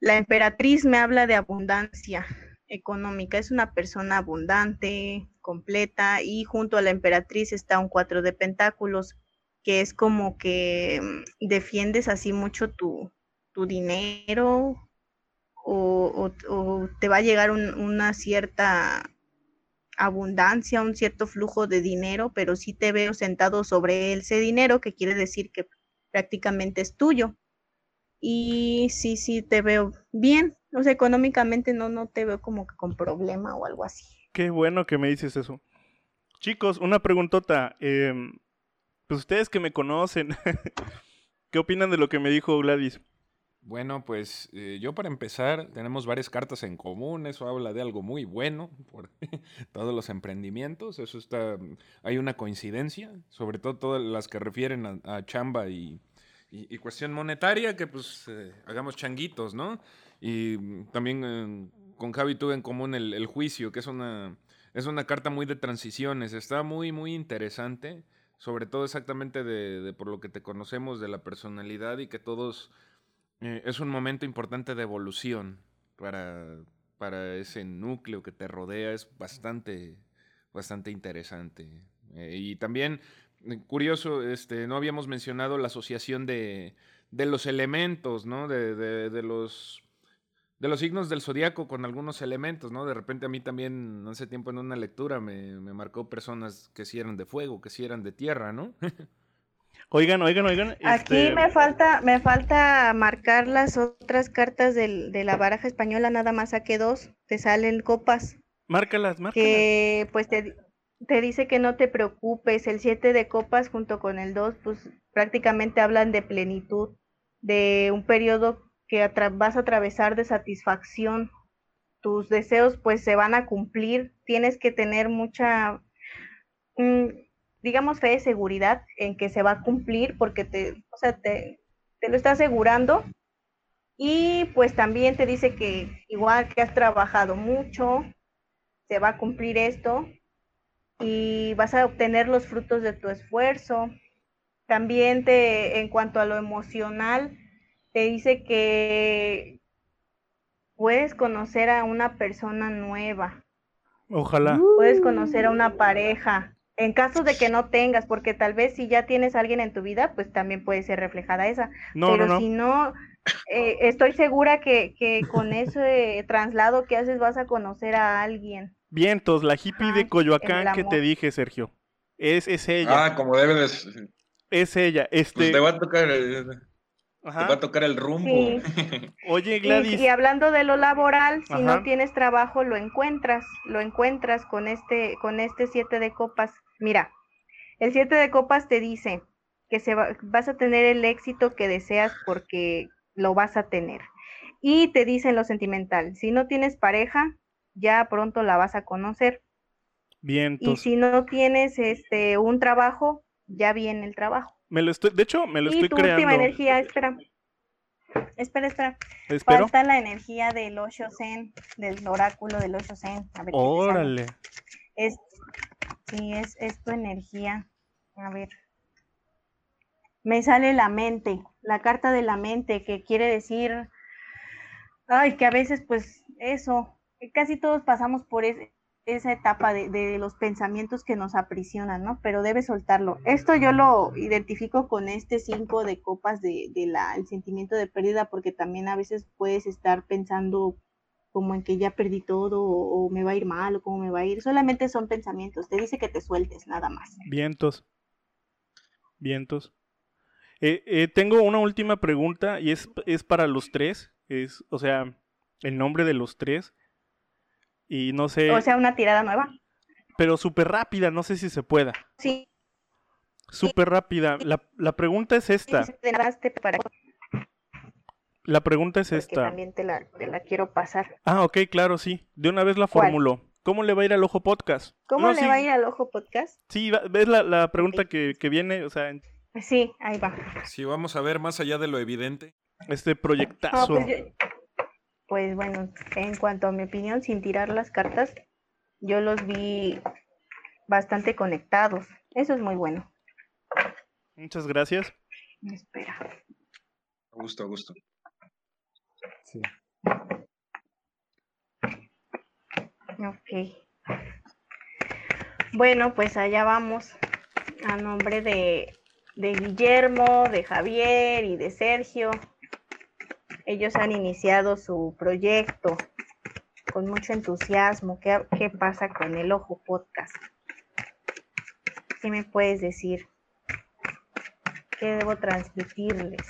La emperatriz me habla de abundancia económica. Es una persona abundante, completa y junto a la emperatriz está un cuatro de pentáculos que es como que mm, defiendes así mucho tu, tu dinero o, o- te va a llegar un- una cierta abundancia, un cierto flujo de dinero, pero sí te veo sentado sobre ese dinero, que quiere decir que prácticamente es tuyo. Y sí, sí te veo bien, o sea, económicamente no, no te veo como que con problema o algo así. Qué bueno que me dices eso. Chicos, una preguntota. em, pues ustedes que me conocen, ¿qué opinan de lo que me dijo Gladys? Bueno, pues eh, yo para empezar, tenemos varias cartas en común, eso habla de algo muy bueno por todos los emprendimientos, eso está, hay una coincidencia, sobre todo todas las que refieren a, chamba y, y- cuestión monetaria, que pues eh, hagamos changuitos, ¿no? Y mm, también eh, con Javi tuve en común el, juicio, que es una, es una carta muy de transiciones, está muy, muy interesante, sobre todo exactamente de por lo que te conocemos de la personalidad y que todos eh, es un momento importante de evolución para, para ese núcleo que te rodea. Es bastante, bastante interesante. Eh, y también, eh, curioso, este, no habíamos mencionado la asociación de, de los elementos, ¿no? De, de- de los, de los signos del zodiaco con algunos elementos, ¿no? De repente a mí también, hace tiempo en una lectura, me, me marcó personas que sí eran de fuego, que sí eran de tierra, ¿no? Oigan, oigan, oigan. Aquí este, me falta, me falta marcar las otras cartas del- de la baraja española, nada más saqué dos, te salen copas, Márcalas, márcalas. que pues te, te dice que no te preocupes, el 7 de copas junto con el 2, pues prácticamente hablan de plenitud, de un periodo que vas a atravesar de satisfacción, tus deseos pues se van a cumplir, tienes que tener mucha, mm, digamos, fe de seguridad en que se va a cumplir porque te, o sea, te, te lo está asegurando. Y pues también te dice que igual que has trabajado mucho, se va a cumplir esto y vas a obtener los frutos de tu esfuerzo. También te, en cuanto a lo emocional, te dice que puedes conocer a una persona nueva, Ojalá. puedes conocer a una pareja. En caso de que no tengas, porque tal vez si ya tienes a alguien en tu vida, pues también puede ser reflejada esa. No, Pero no, no. si no, eh, estoy segura que, que con ese traslado que haces vas a conocer a alguien. Vientos, la hippie Ajá, de Coyoacán que te dije, Sergio. Es, es ella. Ah, como debe de ser. Es ella. Pues Este. te va a tocar, te va a tocar el rumbo. Sí. Oye, Y, Gladys. y hablando de lo laboral, si Ajá. no tienes trabajo, lo encuentras, lo encuentras con este, con este siete de copas. Mira, el siete de copas te dice que se va- vas a tener el éxito que deseas porque lo vas a tener. Y te dicen lo sentimental. Si no tienes pareja, ya pronto la vas a conocer. Bien, Y si no tienes este un trabajo, ya viene el trabajo. Me lo estoy, de hecho, me lo y estoy tu creando. última energía, espera. Espera, espera. Espero. Falta la energía del Osho Zen, del oráculo del Osho Zen. A ver. Órale. Es, sí, es, es tu energía. A ver. Me sale la mente, la carta de la mente, que quiere decir, ay, que a veces pues eso, casi todos pasamos por ese- esa etapa de, de los pensamientos que nos aprisionan, ¿no? Pero debes soltarlo. Esto yo lo identifico con este cinco de copas de, de la, el sentimiento de pérdida, porque también a veces puedes estar pensando como en que ya perdí todo o, o me va a ir mal o cómo me va a ir. Solamente son pensamientos. Te dice que te sueltes, nada más. Vientos. Vientos. Eh, eh, tengo una última pregunta y es, es para los tres. Es, o sea, el nombre de los tres. Y no sé, O sea, una tirada nueva. pero súper rápida, no sé si se pueda. Sí. Súper rápida. La, la pregunta es esta. sí, te narraste para La pregunta es porque esta. también te la, te la quiero pasar. Ah, ok, claro, sí. De una vez la ¿Cuál? formulo. ¿Cómo le va a ir al Ojo Podcast? ¿Cómo No, le sí, va a ir al ojo podcast? Sí, ves la, la pregunta que, que viene, o sea, en Sí, ahí va. Si vamos a ver más allá de lo evidente. este No, proyectazo. pues, yo- pues bueno, en cuanto a mi opinión, sin tirar las cartas, yo los vi bastante conectados. Eso es muy bueno. Muchas gracias. Espera. A gusto, a gusto. Sí. Ok. Bueno, pues allá vamos. A nombre de, de Guillermo, de Javier y de Sergio. Ellos han iniciado su proyecto con mucho entusiasmo. ¿Qué, qué pasa con el Ojo Podcast? ¿Qué me puedes decir? ¿Qué debo transmitirles?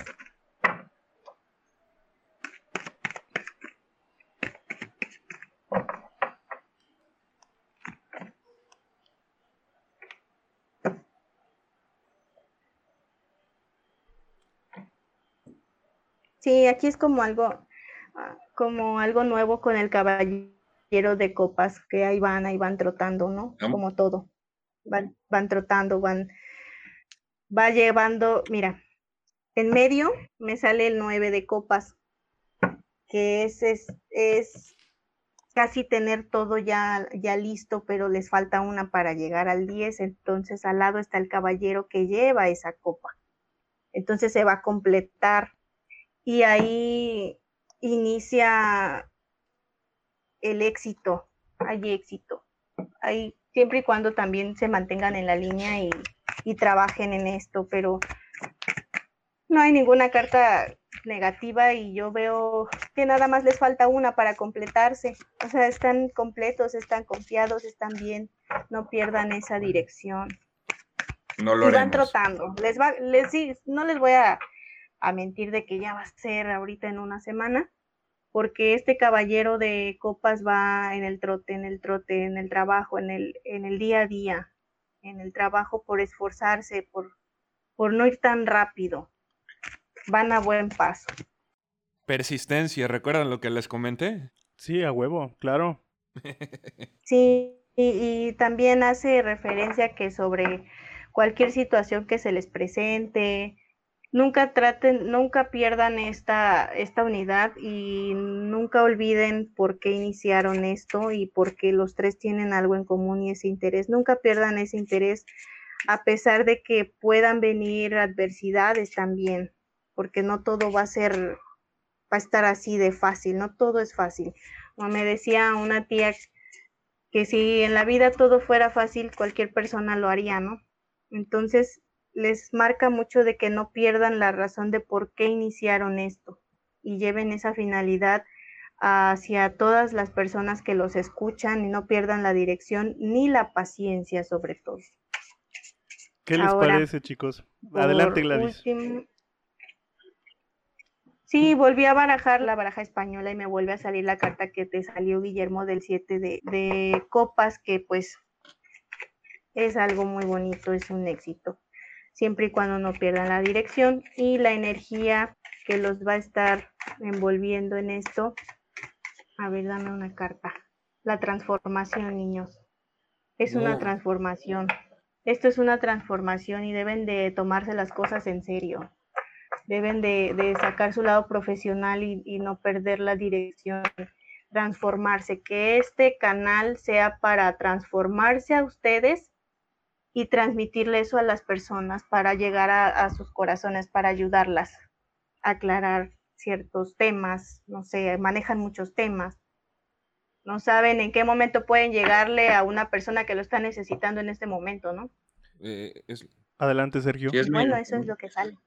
Sí, aquí es como algo, ah, como algo nuevo con el caballero de copas, que ahí van, ahí van trotando, ¿no? Como todo. Van, van trotando, van, va llevando, mira, en medio me sale el nueve de copas, que es, es, es casi tener todo ya, ya listo, pero les falta una para llegar al 10, entonces al lado está el caballero que lleva esa copa. Entonces se va a completar y ahí inicia el éxito, hay éxito. Hay, siempre y cuando también se mantengan en la línea y, y trabajen en esto, pero no hay ninguna carta negativa y yo veo que nada más les falta una para completarse. O sea, están completos, están confiados, están bien, no pierdan esa dirección No lo y van haremos. trotando. Les va, les sí, no les voy a, a mentir de que ya va a ser ahorita en una semana, porque este caballero de copas va en el trote, en el trote, en el trabajo, en el, en el día a día, en el trabajo por esforzarse, por, por no ir tan rápido. Van a buen paso. Persistencia, ¿recuerdan lo que les comenté? Sí, a huevo, claro. Sí, y, y también hace referencia que sobre cualquier situación que se les presente, nunca traten, nunca pierdan esta, esta unidad y nunca olviden por qué iniciaron esto y por qué los tres tienen algo en común y ese interés. Nunca pierdan ese interés a pesar de que puedan venir adversidades también, porque no todo va a ser, va a estar así de fácil, no todo es fácil. Como me decía una tía que si en la vida todo fuera fácil, cualquier persona lo haría, ¿no? Entonces, les marca mucho de que no pierdan la razón de por qué iniciaron esto y lleven esa finalidad hacia todas las personas que los escuchan y no pierdan la dirección ni la paciencia sobre todo. ¿Qué les Ahora, parece, chicos? Adelante, Gladys. último- Sí, volví a barajar la baraja española y me vuelve a salir la carta que te salió, Guillermo, del 7 de, de copas, que pues es algo muy bonito, es un éxito, siempre y cuando no pierdan la dirección y la energía que los va a estar envolviendo en esto. A ver, dame una carta. La transformación, niños. Es una transformación. Esto es una transformación y deben de tomarse las cosas en serio. Deben de, de sacar su lado profesional y, y no perder la dirección. Transformarse. Que este canal sea para transformarse a ustedes y transmitirle eso a las personas para llegar a, a sus corazones, para ayudarlas a aclarar ciertos temas, no sé, manejan muchos temas. No saben en qué momento pueden llegarle a una persona que lo está necesitando en este momento, ¿no? Eh, es- Adelante, Sergio. Sí, es Bueno, eso es lo que sale.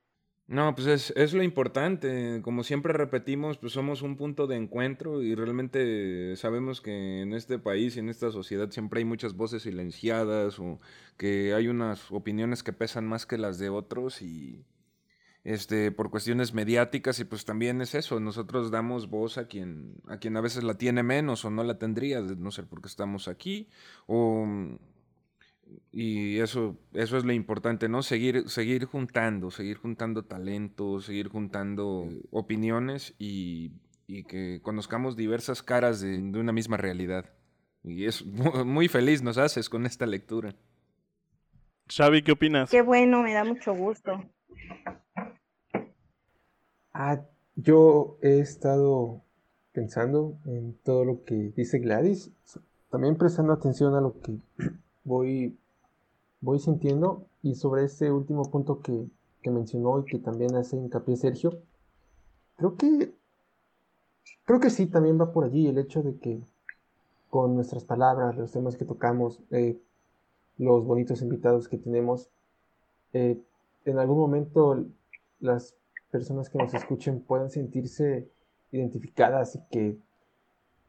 No, pues es, es lo importante. Como siempre repetimos, pues somos un punto de encuentro y realmente sabemos que en este país y en esta sociedad siempre hay muchas voces silenciadas o que hay unas opiniones que pesan más que las de otros y este por cuestiones mediáticas y pues también es eso, nosotros damos voz a quien a quien a veces la tiene menos o no la tendría, no ser porque estamos aquí o y eso, eso es lo importante, ¿no? Seguir, seguir juntando, seguir juntando talento, seguir juntando opiniones y, y que conozcamos diversas caras de, de una misma realidad. Y es mu- muy feliz nos haces con esta lectura. Xavi, ¿qué opinas? Qué bueno, me da mucho gusto. Ah, yo he estado pensando en todo lo que dice Gladys, también prestando atención a lo que voy, voy sintiendo. Y sobre este último punto que, que mencionó y que también hace hincapié Sergio, creo que creo que sí, también va por allí el hecho de que con nuestras palabras, los temas que tocamos, eh, los bonitos invitados que tenemos, eh, en algún momento las personas que nos escuchen puedan sentirse identificadas y que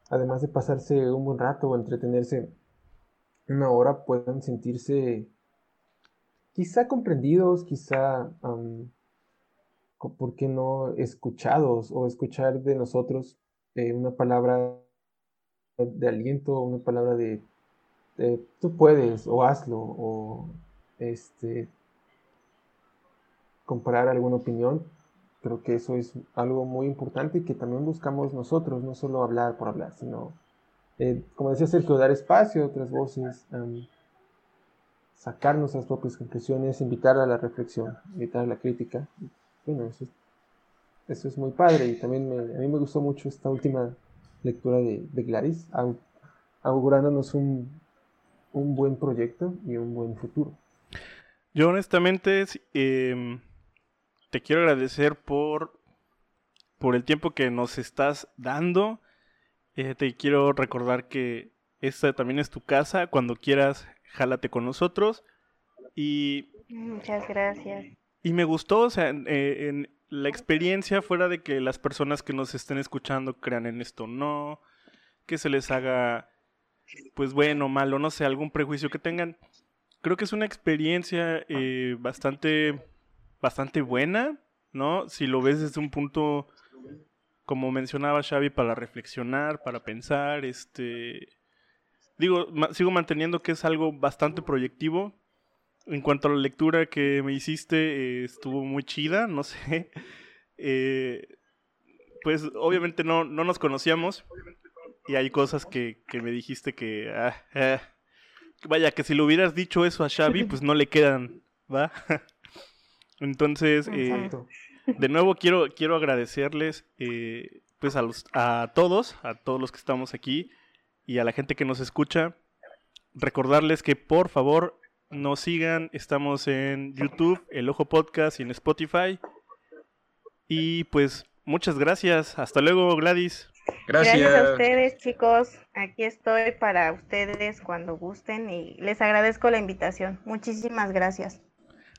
además de pasarse un buen rato o entretenerse una hora puedan sentirse quizá comprendidos, quizá, co- ¿por qué no escuchados o escuchar de nosotros eh, una palabra de aliento, una palabra de, tú puedes o hazlo o este comparar alguna opinión. Creo que eso es algo muy importante que también buscamos nosotros, no solo hablar por hablar, sino, eh, como decía Sergio, dar espacio a otras voces, am, sacar nuestras propias conclusiones, invitar a la reflexión, invitar a la crítica. Bueno, eso es, eso es muy padre y también me- a mí me gustó mucho esta última lectura de, de Gladys, au- augurándonos un, un buen proyecto y un buen futuro. Yo honestamente em, te quiero agradecer por, por el tiempo que nos estás dando. Eh, te quiero recordar que esta también es tu casa. Cuando quieras, jálate con nosotros. Y, Muchas gracias. y me gustó, o sea, en, eh, en la experiencia fuera de que las personas que nos estén escuchando crean en esto, no, que se les haga, pues bueno, malo, no sé, algún prejuicio que tengan. Creo que es una experiencia eh, bastante, bastante buena, ¿no? Si lo ves desde un punto, como mencionaba Xavi, para reflexionar, para pensar, este... Digo, ma- sigo manteniendo que es algo bastante proyectivo. En cuanto a la lectura que me hiciste, eh, estuvo muy chida, no sé. Eh, pues obviamente no, no nos conocíamos y hay cosas que, que me dijiste que... ah, ah, vaya, que si le hubieras dicho eso a Xavi, pues no le quedan, ¿va? Entonces, eh. de nuevo quiero, quiero agradecerles eh, pues a, los, a todos, a todos los que estamos aquí y a la gente que nos escucha. Recordarles que por favor nos sigan, estamos en YouTube, El Ojo Podcast y en Spotify. Y pues muchas gracias, hasta luego Gladys. Gracias. Gracias a ustedes, chicos. Aquí estoy para ustedes cuando gusten y les agradezco la invitación. Muchísimas gracias.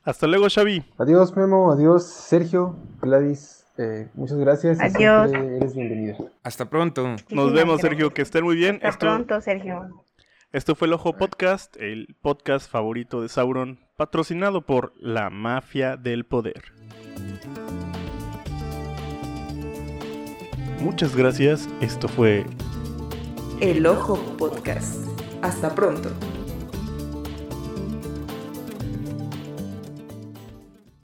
Hasta luego Xavi. Adiós Memo, adiós Sergio, Gladys, eh, muchas gracias. y Adiós. eres bienvenida. Hasta pronto. Nos vemos gracias. Sergio, que estén muy bien. Hasta Esto, pronto, Sergio. esto fue El Ojo Podcast, el podcast favorito de Sauron, patrocinado por la Mafia del Poder. Muchas gracias, esto fue El Ojo Podcast. Hasta pronto.